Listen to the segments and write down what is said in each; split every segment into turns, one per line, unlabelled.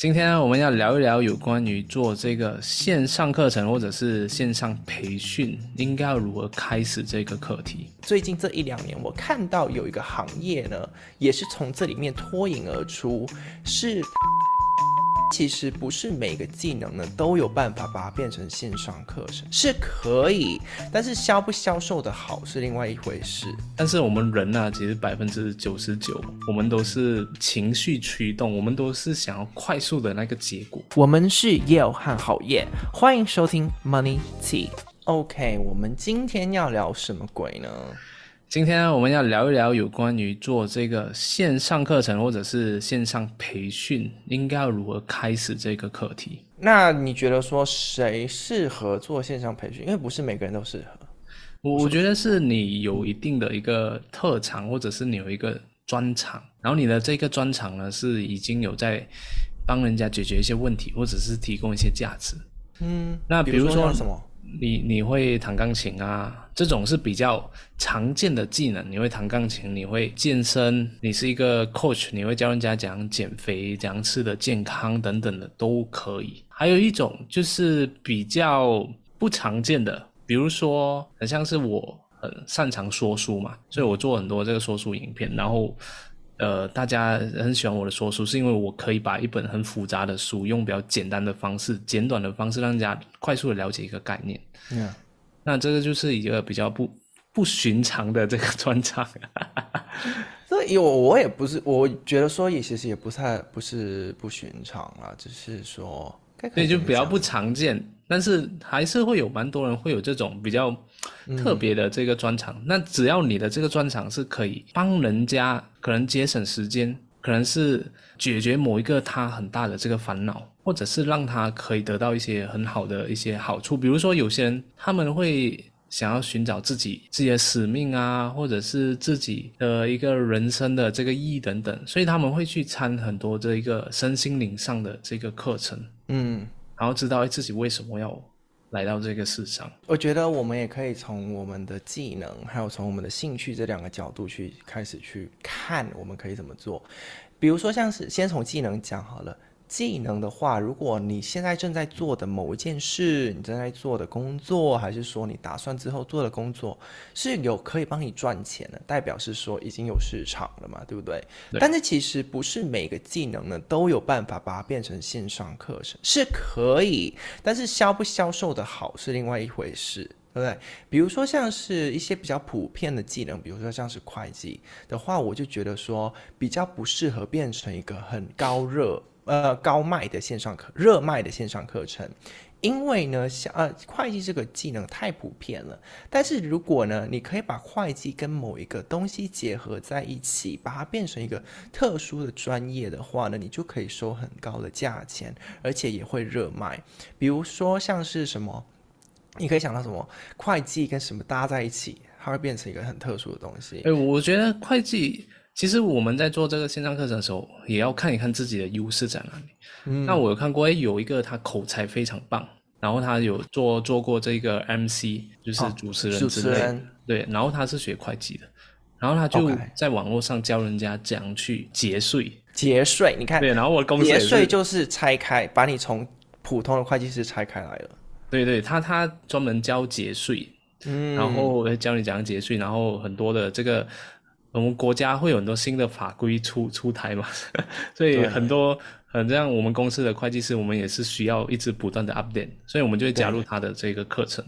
今天我们要聊一聊有关于做这个线上课程或者是线上培训，应该要如何开始这个课题。
最近这一两年，我看到有一个行业呢，也是从这里面脱颖而出，是。其实不是每个技能呢都有办法把它变成线上课程，是可以，但是销不销售的好是另外一回事。
但是我们人呢、啊，其实百分之九十九，我们都是情绪驱动，我们都是想要快速的那个结果。
我们是 Yale 和好业，欢迎收听 Money Tea。OK，我们今天要聊什么鬼呢？
今天我们要聊一聊有关于做这个线上课程或者是线上培训，应该要如何开始这个课题。
那你觉得说谁适合做线上培训？因为不是每个人都适合。
我我觉得是你有一定的一个特长，或者是你有一个专长，然后你的这个专长呢是已经有在帮人家解决一些问题，或者是提供一些价值。
嗯，
那比如
说，什么？
你你会弹钢琴啊？这种是比较常见的技能。你会弹钢琴，你会健身，你是一个 coach，你会教人家怎样减肥、怎样吃的健康等等的都可以。还有一种就是比较不常见的，比如说很像是我很擅长说书嘛，所以我做很多这个说书影片，然后。呃，大家很喜欢我的说书，是因为我可以把一本很复杂的书用比较简单的方式、简短的方式，让人家快速的了解一个概念。嗯，那这个就是一个比较不不寻常的这个专长。
所以，我我也不是，我觉得说也其实也不太不是不寻常了，只是说，
所以就比较不常见，但是还是会有蛮多人会有这种比较。特别的这个专场，嗯，那只要你的这个专场是可以帮人家，可能节省时间，可能是解决某一个他很大的这个烦恼，或者是让他可以得到一些很好的一些好处。比如说，有些人他们会想要寻找自己自己的使命啊，或者是自己的一个人生的这个意义等等，所以他们会去参很多这一个身心灵上的这个课程，
嗯，
然后知道自己为什么要。来到这个世上，
我觉得我们也可以从我们的技能，还有从我们的兴趣这两个角度去开始去看，我们可以怎么做。比如说，像是先从技能讲好了。技能的话，如果你现在正在做的某一件事，你正在做的工作，还是说你打算之后做的工作，是有可以帮你赚钱的，代表是说已经有市场了嘛，对不对？对。但是其实不是每个技能呢都有办法把它变成线上课程，是可以，但是销不销售的好是另外一回事，对不对？比如说像是一些比较普遍的技能，比如说像是会计的话，我就觉得说比较不适合变成一个很高热。呃，高卖的线上课，热卖的线上课程，因为呢，像呃，会计这个技能太普遍了。但是如果呢，你可以把会计跟某一个东西结合在一起，把它变成一个特殊的专业的话呢，你就可以收很高的价钱，而且也会热卖。比如说像是什么，你可以想到什么，会计跟什么搭在一起，它会变成一个很特殊的东西。
哎，我觉得会计。其实我们在做这个线上课程的时候，也要看一看自己的优势在哪里。嗯，那我有看过，诶，有一个他口才非常棒，然后他有做做过这个 MC，就是主持人之类的，哦，主持人。对，然后他是学会计的，然后他就在网络上教人家怎样去节税。
节税，你看，
对，然后我的公司
节税就是拆开，把你从普通的会计师拆开来了。
对对，他他专门教节税，嗯，然后教你怎样节税，然后很多的这个。我们国家会有很多新的法规出出台嘛，所以很多很这样，我们公司的会计师，我们也是需要一直不断的 update，所以我们就会加入他的这个课程，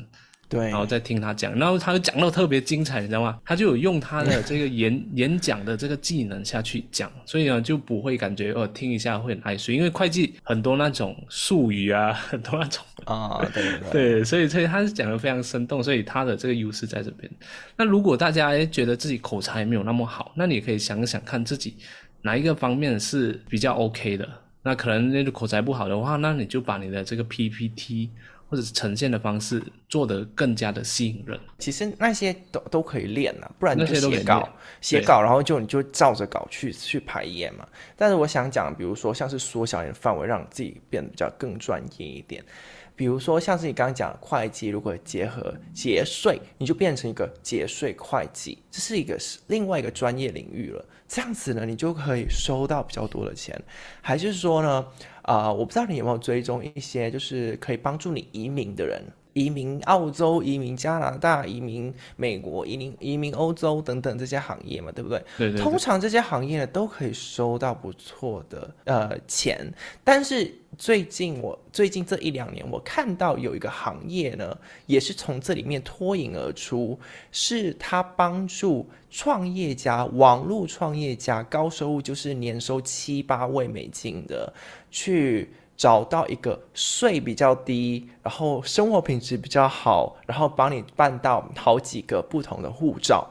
对，然后再听他讲，然后他就讲到特别精彩，你知道吗？他就有用他的这个 演演讲的这个技能下去讲，所以呢就不会感觉哦听一下会很爱睡，因为会计很多那种术语啊，很多那种。
啊、哦，对对对，
对，所以所以他是讲的非常生动，所以他的这个优势在这边。那如果大家诶觉得自己口才没有那么好，那你也可以想想看自己哪一个方面是比较 OK 的。那可能那个口才不好的话，那你就把你的这个 PPT 或者是呈现的方式做得更加的吸引人。
其实那些都都可以练啊，不然你就写稿，写稿，然后就你就照着稿去去排演嘛。但是我想讲，比如说像是缩小你的范围，让自己变得比较更专业一点。比如说像是你刚刚讲的会计，如果结合节税，你就变成一个节税会计，这是一个是另外一个专业领域了。这样子呢，你就可以收到比较多的钱。还是说呢，啊、我不知道你有没有追踪一些，就是可以帮助你移民的人。移民澳洲、移民加拿大、移民美国、移民移民欧洲等等这些行业嘛，对不对？
对对对。
通常这些行业呢都可以收到不错的呃钱，但是最近我最近这一两年我看到有一个行业呢，也是从这里面脱颖而出，是他帮助创业家、网络创业家高收入，就是年收七八位美金的去。找到一个税比较低，然后生活品质比较好，然后帮你办到好几个不同的护照，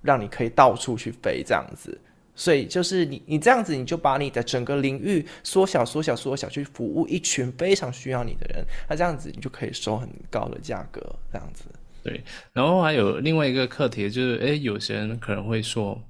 让你可以到处去飞这样子。所以就是你你这样子，你就把你的整个领域缩小、缩小、缩小，去服务一群非常需要你的人。那这样子你就可以收很高的价格，这样子。
对。然后还有另外一个课题就是，诶，有些人可能会说，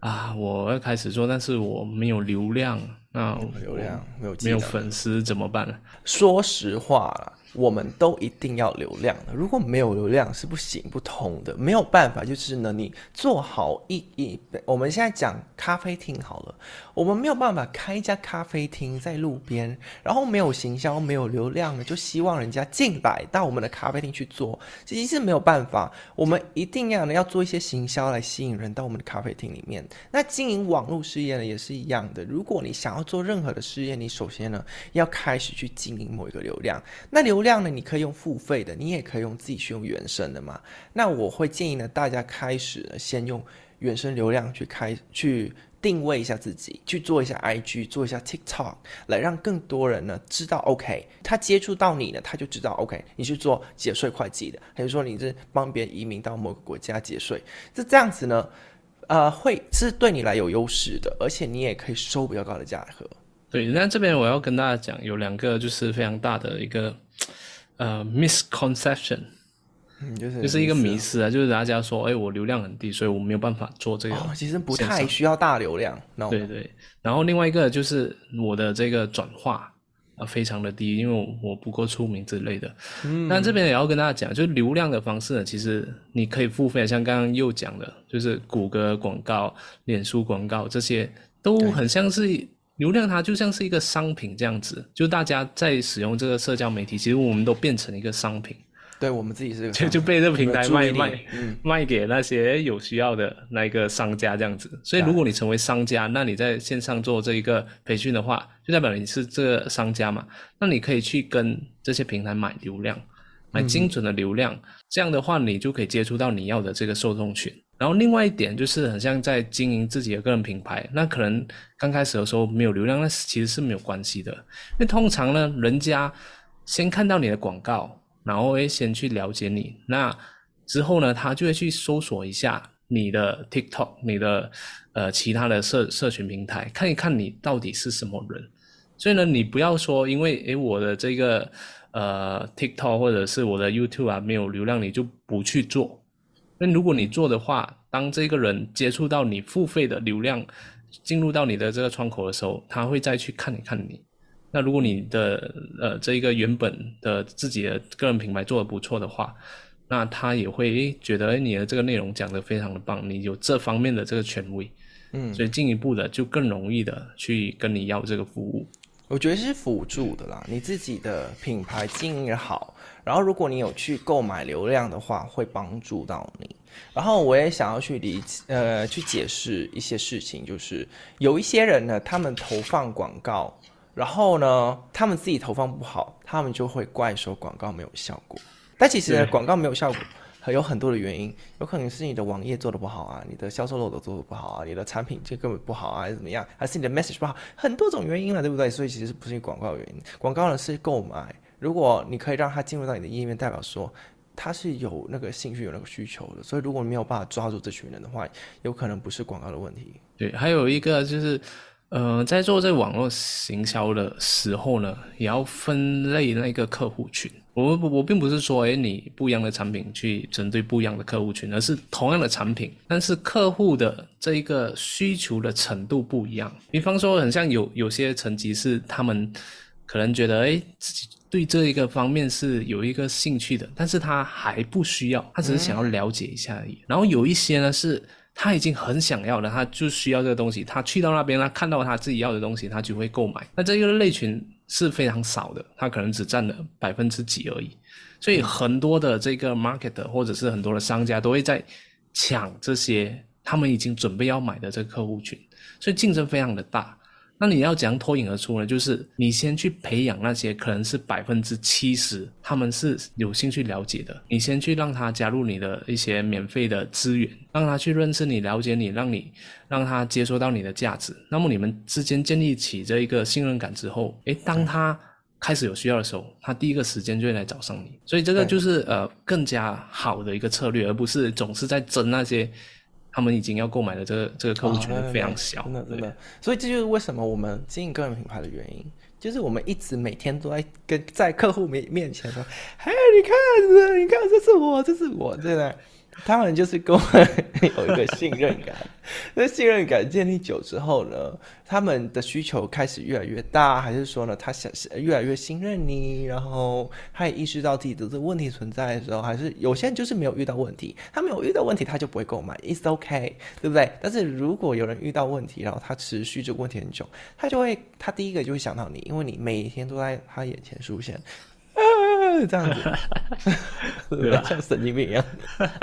啊，我要开始做，但是我没有流量。那
流量没有
没有粉丝怎么办呢？
说实话啦。我们都一定要流量的，如果没有流量是不行不通的，没有办法。就是呢，你做好一一，我们现在讲咖啡厅好了，我们没有办法开一家咖啡厅在路边，然后没有行销，没有流量的，就希望人家进来到我们的咖啡厅去做，其实是没有办法。我们一定要呢要做一些行销来吸引人到我们的咖啡厅里面。那经营网络事业呢也是一样的，如果你想要做任何的事业，你首先呢要开始去经营某一个流量，那流。量样呢，你可以用付费的，你也可以用自己去用原生的嘛。那我会建议呢，大家开始先用原生流量去开去定位一下自己，去做一下 IG，做一下 TikTok，来让更多人呢知道，OK，他接触到你呢，他就知道，OK，你是做节税会计的，还是说你是帮别人移民到某个国家节税？这这样子呢，呃，会是对你来有优势的，而且你也可以收比较高的价格。
对，那这边我要跟大家讲，有两个就是非常大的一个。呃、uh，misconception，
嗯，就是
就是一个迷思啊，就是大家说，哎，我流量很低，所以我没有办法做这个。
哦，其实不太需要大流量。No.
对对。然后另外一个就是我的这个转化啊，非常的低，因为我我不够出名之类的。嗯。那这边也要跟大家讲，就是流量的方式呢，其实你可以付费，像刚刚又讲的，就是谷歌广告、脸书广告这些，都很像是。流量它就像是一个商品这样子，就大家在使用这个社交媒体，其实我们都变成一个商品。
对，我们自己是
就就被这个平台卖卖、嗯、卖给那些有需要的那一个商家这样子。所以如果你成为商家，那你在线上做这一个培训的话，就代表你是这个商家嘛。那你可以去跟这些平台买流量，买精准的流量，嗯、这样的话你就可以接触到你要的这个受众群。然后另外一点就是，很像在经营自己的个人品牌，那可能刚开始的时候没有流量，那其实是没有关系的，因为通常呢，人家先看到你的广告，然后会先去了解你，那之后呢，他就会去搜索一下你的 TikTok，你的呃其他的社社群平台，看一看你到底是什么人。所以呢，你不要说因为诶我的这个呃 TikTok 或者是我的 YouTube 啊没有流量，你就不去做。那如果你做的话，当这个人接触到你付费的流量，进入到你的这个窗口的时候，他会再去看一看你。那如果你的呃这一个原本的自己的个人品牌做得不错的话，那他也会觉得你的这个内容讲得非常的棒，你有这方面的这个权威，嗯，所以进一步的就更容易的去跟你要这个服务。
我觉得是辅助的啦，你自己的品牌经营好。然后，如果你有去购买流量的话，会帮助到你。然后，我也想要去理解，呃，去解释一些事情，就是有一些人呢，他们投放广告，然后呢，他们自己投放不好，他们就会怪说广告没有效果。但其实呢，广告没有效果，还有很多的原因，有可能是你的网页做得不好啊，你的销售漏斗做得不好啊，你的产品这根本不好啊，还是怎么样，还是你的 message 不好，很多种原因了，对不对？所以其实不是广告的原因，广告呢是购买。如果你可以让他进入到你的页面，代表说他是有那个兴趣、有那个需求的。所以，如果你没有办法抓住这群人的话，有可能不是广告的问题。
对，还有一个就是，呃，在做这网络行销的时候呢，也要分类那个客户群。我我并不是说，哎，你不一样的产品去针对不一样的客户群，而是同样的产品，但是客户的这一个需求的程度不一样。比方说，很像有有些层级是他们。可能觉得哎，自己对这一个方面是有一个兴趣的，但是他还不需要，他只是想要了解一下而已。嗯、然后有一些呢是他已经很想要了，他就需要这个东西，他去到那边他看到他自己要的东西，他就会购买。那这个类群是非常少的，它可能只占了百分之几而已。所以很多的这个 market 或者是很多的商家都会在抢这些他们已经准备要买的这个客户群，所以竞争非常的大。那你要怎样脱颖而出呢？就是你先去培养那些可能是百分之七十他们是有兴趣了解的，你先去让他加入你的一些免费的资源，让他去认识你、了解你，让你让他接收到你的价值。那么你们之间建立起这一个信任感之后，诶，当他开始有需要的时候，他第一个时间就会来找上你。所以这个就是呃更加好的一个策略，而不是总是在争那些。他们已经要购买的这个这个客户群非常小，
真的真的，所以这就是为什么我们经营个人品牌的原因，就是我们一直每天都在跟在客户面面前说，嘿，你看，你看，这是我，这是我，对不对？他们就是跟我有一个信任感，那信任感建立久之后呢，他们的需求开始越来越大，还是说呢，他想越来越信任你，然后他也意识到自己的这个问题存在的时候，还是有些人就是没有遇到问题，他没有遇到问题，他就不会购买，It's okay，对不对？但是如果有人遇到问题，然后他持续这个问题很久，他就会，他第一个就会想到你，因为你每天都在他眼前出现。这样子，对吧？像神经病一样，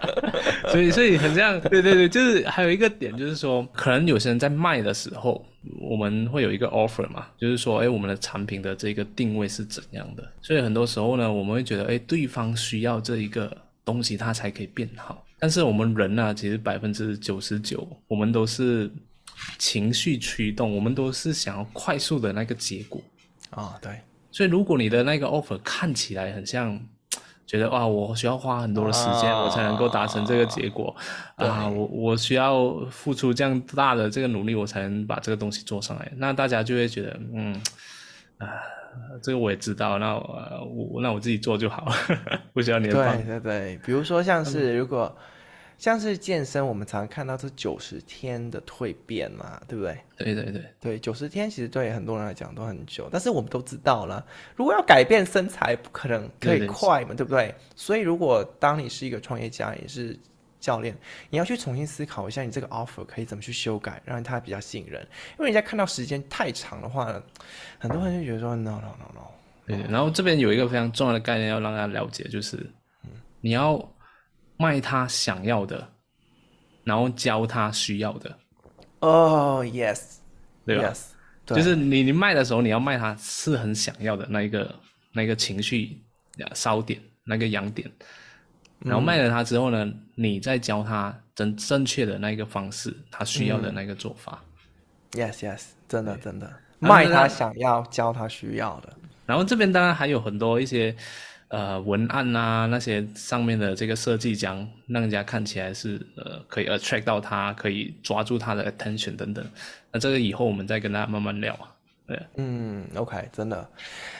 所以所以很这样，对对对，就是还有一个点，就是说，可能有些人在卖的时候，我们会有一个 offer 嘛，就是说，哎，我们的产品的这个定位是怎样的？所以很多时候呢，我们会觉得，哎，对方需要这一个东西，它才可以变好。但是我们人呢，其实百分之九十九，我们都是情绪驱动，我们都是想要快速的那个结果
啊、哦，对。
所以，如果你的那个 offer 看起来很像，觉得哇，我需要花很多的时间，我才能够达成这个结果啊，啊，我我需要付出这样大的这个努力，我才能把这个东西做上来。那大家就会觉得，嗯，啊，这个我也知道，那我那我自己做就好了，不需要你的帮。
对对对，比如说像是如果。像是健身，我们常常看到这九十天的蜕变嘛，对不对？
对对对
对，九十天其实对很多人来讲都很久，但是我们都知道了，如果要改变身材，不可能可以快嘛，对，不对？所以如果当你是一个创业家，也是教练，你要去重新思考一下，你这个 offer 可以怎么去修改，让他比较信任。因为人家看到时间太长的话，很多人就觉得说 no no no no。
对，然后这边有一个非常重要的概念要让大家了解，就是你要。卖他想要的，然后教他需要的。
哦、oh,，yes，
对吧？Yes, 对，就是你你卖的时候，你要卖他是很想要的那一个那个情绪烧点，那个痒点。然后卖了他之后呢，嗯、你再教他正正确的那个方式，他需要的那个做法。
嗯、yes yes，真的真的，卖他想要，教他需要的。
然后这边当然还有很多一些。呃，文案啊，那些上面的这个设计，将让人家看起来是呃，可以 attract 到他，可以抓住他的 attention 等等。那这个以后我们再跟大家慢慢聊啊。
对，嗯，OK，真的。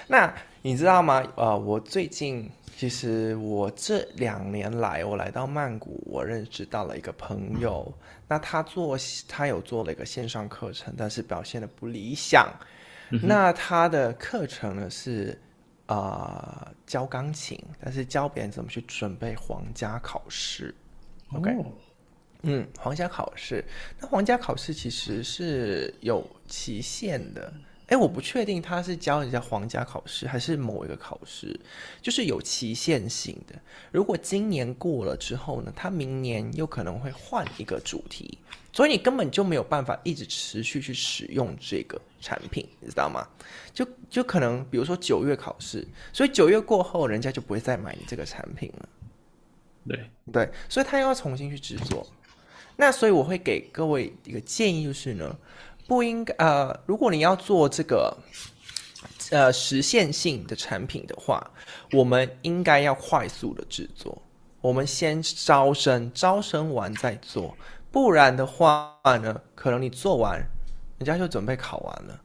那你知道吗？呃，我最近其实我这两年来，我来到曼谷，我认识到了一个朋友。那他做，他有做了一个线上课程，但是表现的不理想。嗯、那他的课程呢是？啊、呃，教钢琴，但是教别人怎么去准备皇家考试。OK，、哦、嗯，皇家考试，那皇家考试其实是有期限的。哎，我不确定他是教人家皇家考试还是某一个考试，就是有期限性的。如果今年过了之后呢，他明年又可能会换一个主题，所以你根本就没有办法一直持续去使用这个产品，你知道吗？就就可能比如说九月考试，所以九月过后人家就不会再买你这个产品了。
对
对，所以他又要重新去制作。那所以我会给各位一个建议，就是呢。不应该呃，如果你要做这个呃实现性的产品的话，我们应该要快速的制作。我们先招生，招生完再做，不然的话呢，可能你做完，人家就准备考完了，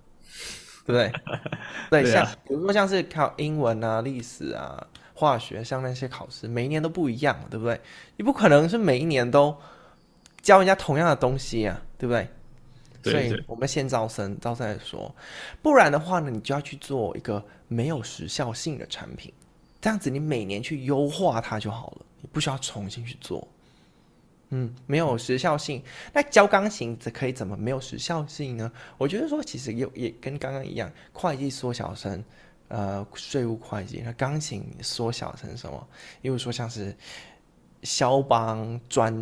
对不对？对，对啊、像比如说像是考英文啊、历史啊、化学，像那些考试，每一年都不一样，对不对？你不可能是每一年都教人家同样的东西啊，对不对？所以我们先招生，招生再说。不然的话呢，你就要去做一个没有时效性的产品，这样子你每年去优化它就好了，你不需要重新去做。嗯，没有时效性。那教钢琴这可以怎么没有时效性呢？我觉得说其实也也跟刚刚一样，会计缩小成呃税务会计，那钢琴缩小成什么？例如说像是肖邦专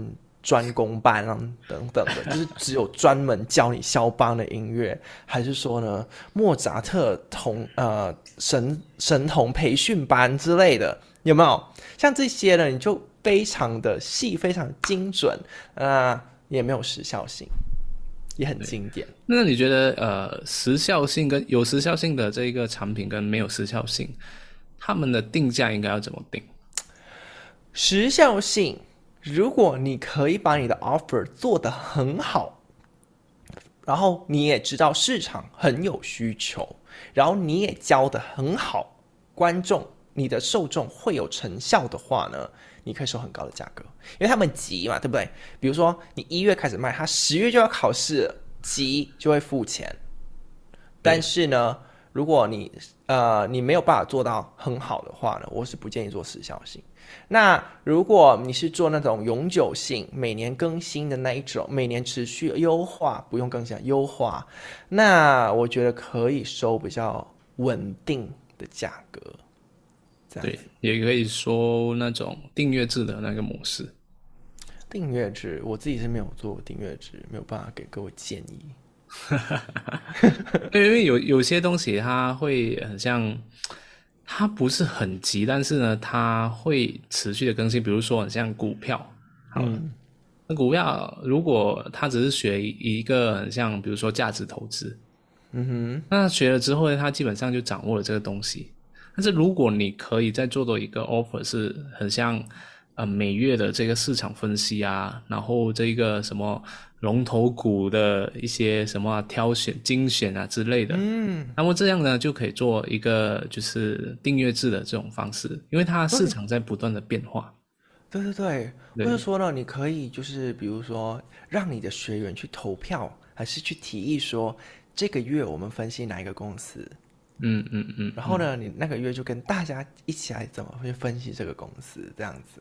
专攻班啊等等的，就是只有专门教你肖邦的音乐，还是说呢莫扎特童呃神神童培训班之类的，有没有？像这些呢，你就。非常的细，非常精准，啊、呃，也没有时效性，也很经典。
那你觉得，呃，时效性跟有时效性的这个产品跟没有时效性，他们的定价应该要怎么定？
时效性，如果你可以把你的 offer 做得很好，然后你也知道市场很有需求，然后你也教得很好，观众，你的受众会有成效的话呢？你可以收很高的价格，因为他们急嘛，对不对？比如说你一月开始卖，他十月就要考试，急就会付钱。但是呢，如果你呃你没有办法做到很好的话呢，我是不建议做时效性。那如果你是做那种永久性、每年更新的那一种，每年持续优化，不用更新优化，那我觉得可以收比较稳定的价格。
对，也可以说那种订阅制的那个模式。
订阅制，我自己是没有做订阅制，没有办法给各位建议。
因为有有些东西它会很像，它不是很急，但是呢，它会持续的更新。比如说，很像股票，嗯，那股票如果它只是学一个很像，比如说价值投资，嗯哼，那学了之后呢，他基本上就掌握了这个东西。但是如果你可以再做多一个 offer，是很像呃每月的这个市场分析啊，然后这个什么龙头股的一些什么挑选精选啊之类的，嗯，那么这样呢就可以做一个就是订阅制的这种方式，因为它市场在不断的变化。
对对对，对，或者说呢，你可以就是比如说让你的学员去投票，还是去提议说这个月我们分析哪一个公司。
嗯嗯嗯，
然后呢，你那个月就跟大家一起来怎么去分析这个公司，这样子，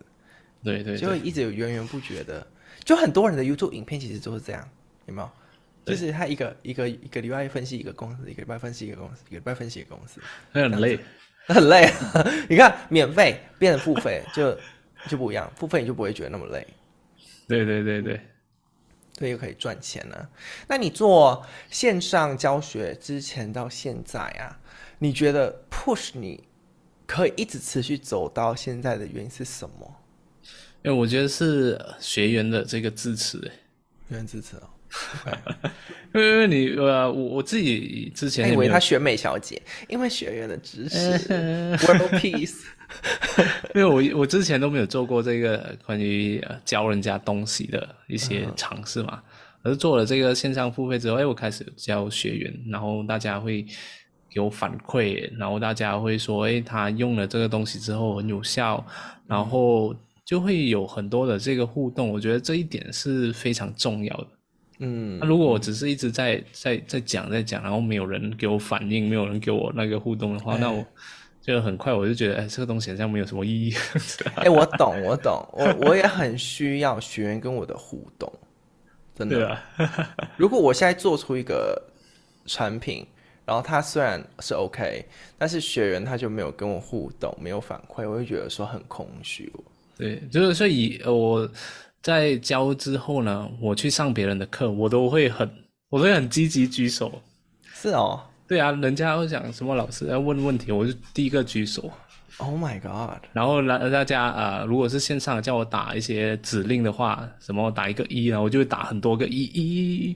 对对，
就会一直有源源不绝的，就很多人的 YouTube 影片其实都是这样，有没有？就是他一个一个一个礼拜分析一个公司，一个礼拜分析一个公司，一个礼拜分析一个公司，
很累，
很累。你看，免费变成付费就就不一样，付费你就不会觉得那么累。
对对对对。
对，又可以赚钱呢。那你做线上教学之前到现在啊，你觉得 push 你可以一直持续走到现在的原因是什么？
因为我觉得是学员的这个支持，学
员支持哦。
因为因为你呃，我我自己之前以
为他选美小姐，因为学员的支持，World Peace。
因为我我之前都没有做过这个关于教人家东西的一些尝试嘛，而是做了这个线上付费之后，哎，我开始教学员，然后大家会给我反馈，然后大家会说，哎，他用了这个东西之后很有效，然后就会有很多的这个互动，我觉得这一点是非常重要的。嗯，那如果我只是一直在在在讲在讲，然后没有人给我反应，没有人给我那个互动的话，哎、那我。就很快，我就觉得，哎，这个东西好像没有什么意义。
哎，我懂，我懂，我我也很需要学员跟我的互动，真的。啊、如果我现在做出一个产品，然后他虽然是 OK，但是学员他就没有跟我互动，没有反馈，我会觉得说很空虚。
对，就是所以我在教之后呢，我去上别人的课，我都会很，我都会很积极举手。
是哦。
对啊，人家会讲什么老师要问问题，我就第一个举手。
Oh my god！
然后来大家啊、呃，如果是线上叫我打一些指令的话，什么打一个一，然后我就会打很多个一一。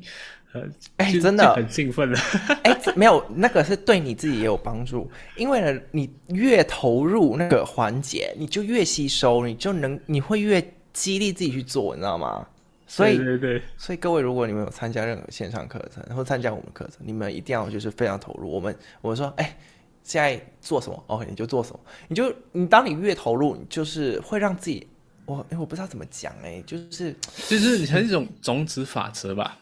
呃，哎，真的很兴奋了。
哎，没有那个是对你自己也有帮助，因为呢，你越投入那个环节，你就越吸收，你就能你会越激励自己去做，你知道吗？所以，对对对，所以各位，如果你们有参加任何线上课程，或参加我们课程，你们一定要就是非常投入。我们我们说，哎，现在做什么？OK，你就做什么。你就你当你越投入，你就是会让自己，我哎，我不知道怎么讲，哎，就是
就是你像一种种子法则吧。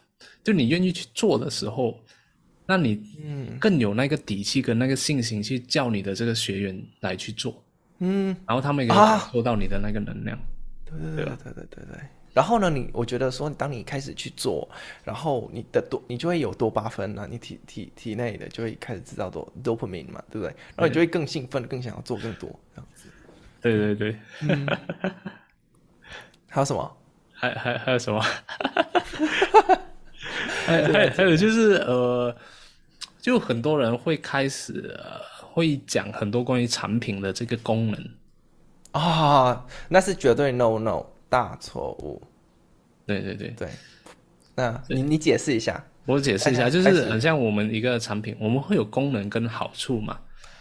就你愿意去做的时候，那你嗯更有那个底气跟那个信心去叫你的这个学员来去做，嗯，然后他们也可以感受到你的那个能量。
对对对对对对对。然后呢，你我觉得说，当你开始去做，然后你的多，你就会有多巴胺啊，你体体体内的就会开始制造多 dopamine 嘛，对不对？然后你就会更兴奋，更想要做更多这样子。
对对对。嗯、
还有什么？
还还还有什么？还还还有就是呃，就很多人会开始、呃、会讲很多关于产品的这个功能。
啊、哦，那是绝对 no no。大错误，
对对对。
对，那你你解释一下，
我解释一下，就是很像我们一个产品，我们会有功能跟好处嘛，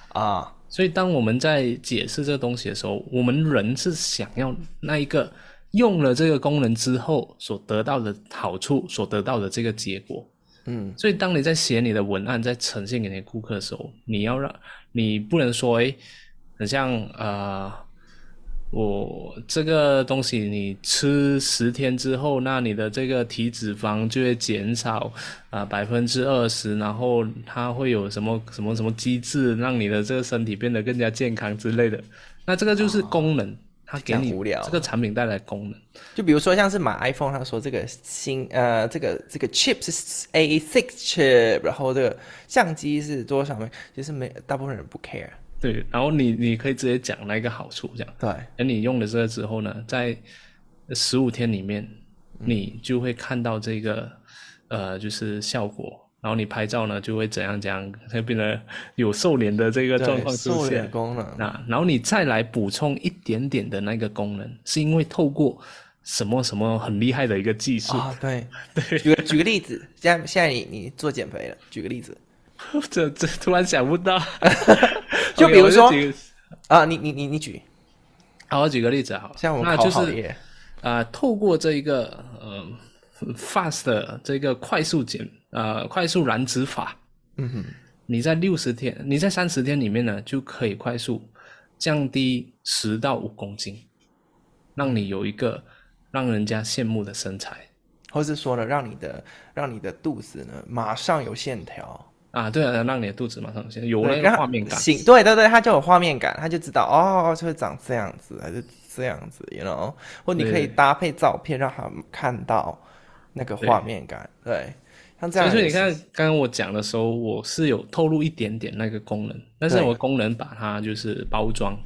啊，所以当我们在解释这个东西的时候，我们人是想要那一个用了这个功能之后所得到的好处，所得到的这个结果，嗯，所以当你在写你的文案，在呈现给你的顾客的时候，你要让你不能说，哎，很像啊。呃我这个东西你吃十天之后，那你的这个体脂肪就会减少啊百分之二十，然后它会有什么什么什么机制让你的这个身体变得更加健康之类的。那这个就是功能，哦、它给你这个产品带来功能。
就比如说像是买 iPhone，他说这个新呃这个这个 chip 是 A6 chip，然后这个相机是多少枚？其实没大部分人不 care。
对，然后你你可以直接讲那个好处，这样。
对。
而你用了这个之后呢，在十五天里面，你就会看到这个呃，就是效果。然后你拍照呢，就会怎样怎样，会变得有瘦脸的这个状况出现。
瘦脸功能。
啊然后你再来补充一点点的那个功能，是因为透过什么什么很厉害的一个技术
啊？对 对。举个举个例子，现在现在你你做减肥了，举个例子。
这这突然想不到。
就比如说啊，你你你你举，
好，我举个例子好，
像我们就是
呃，透过这一个呃 fast 的这个快速减呃快速燃脂法，嗯哼，你在六十天，你在三十天里面呢，就可以快速降低十到五公斤，让你有一个让人家羡慕的身材，
或是说呢，让你的让你的肚子呢马上有线条。
啊，对啊，让你的肚子马上有那个画面感。
行，对对对，他就有画面感，他就知道哦，就会长这样子，还是这样子，you know？或你可以搭配照片，让他看到那个画面感。对，对像这样。
所以你看，刚刚我讲的时候，我是有透露一点点那个功能，但是我功能把它就是包装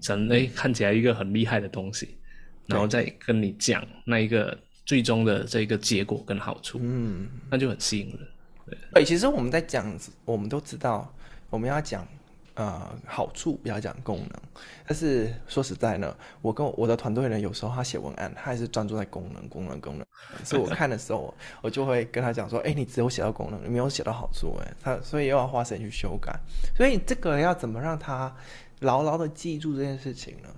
成哎看起来一个很厉害的东西，然后再跟你讲那一个最终的这个结果跟好处，嗯，那就很吸引人。
对，其实我们在讲，我们都知道我们要讲呃好处，不要讲功能。但是说实在呢，我跟我的团队呢，有时候他写文案，他还是专注在功能、功能、功能。所以我看的时候，我就会跟他讲说：“哎，你只有写到功能，你没有写到好处。”哎，他所以又要花时间去修改。所以这个要怎么让他牢牢的记住这件事情呢？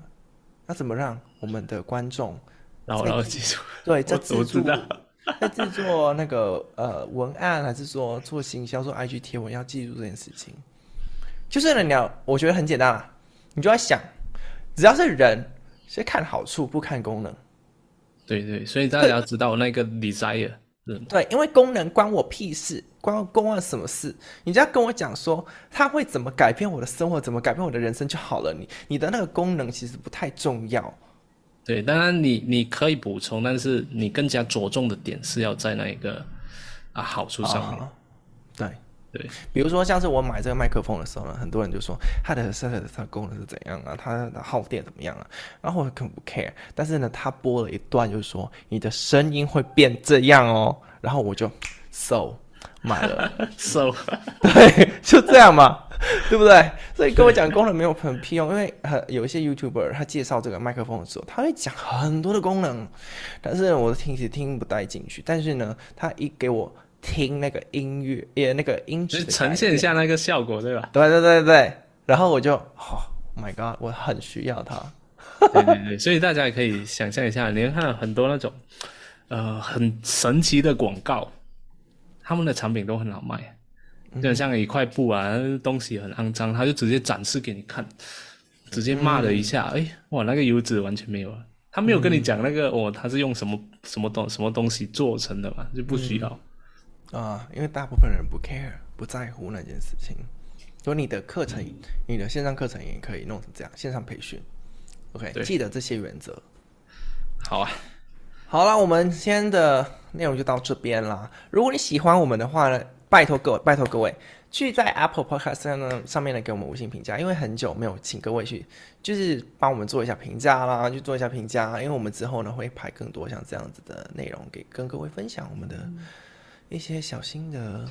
那怎么让我们的观众
牢牢记住？
对，这我知道。在制作那个呃文案，还是说做行销、做 IG 贴文，要记住这件事情。就是呢，你要我觉得很简单啊，你就要想，只要是人，是看好处不看功能。
对对，所以大家要知道那个 desire。
对，因为功能关我屁事，关关我什么事？你只要跟我讲说，它会怎么改变我的生活，怎么改变我的人生就好了。你你的那个功能其实不太重要。
对，当然你你可以补充，但是你更加着重的点是要在那一个啊好处上面。
啊、对
对，
比如说像是我买这个麦克风的时候呢，很多人就说它的它的它的功能是怎样啊，它的耗电怎么样啊，然后我根本不 care。但是呢，他播了一段，就是说你的声音会变这样哦，然后我就 so 买了
so
对，就这样嘛。对不对？所以跟我讲功能没有很屁用，因为有一些 YouTuber 他介绍这个麦克风的时候，他会讲很多的功能，但是我听其实听不带进去。但是呢，他一给我听那个音乐，也那个音质
呈现一下那个效果，对吧？
对对对对，然后我就，Oh my God，我很需要它。
对对对，所以大家也可以想象一下，你看很多那种呃很神奇的广告，他们的产品都很好卖。就像一块布啊，东西很肮脏，他就直接展示给你看，直接骂了一下，哎、哇，那个油脂完全没有了，他没有跟你讲那个、嗯、哦，他是用什么什么东什么东西做成的嘛，就不需要。
嗯、啊，因为大部分人不 care，不在乎那件事情。所以你的课程，嗯、你的线上课程也可以弄成这样，线上培训。OK，对记得这些原则。
好啊，
好了，我们今天的内容就到这边啦。如果你喜欢我们的话呢，拜托各位，拜托各位。去在 Apple Podcast 上呢，上面呢给我们五星评价，因为很久没有请各位去，就是帮我们做一下评价啦，去做一下评价，因为我们之后呢会拍更多像这样子的内容给跟各位分享我们的一些小心得。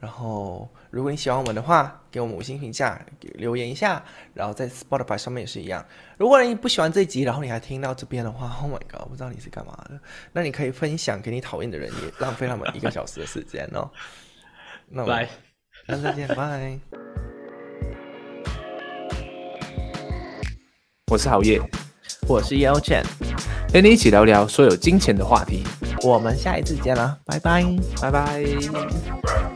然后如果你喜欢我们的话，给我们五星评价，留言一下。然后在 Spotify 上面也是一样。如果你不喜欢这一集，然后你还听到这边的话，Oh my god，我不知道你是干嘛的，那你可以分享给你讨厌的人，也浪费他们一个小时的时间哦。那我来。下次再见，拜。
我是郝烨，
我是 Yao Chen，
陪你一起聊聊所有金钱的话题。
我们下一次见了，拜拜，
拜拜。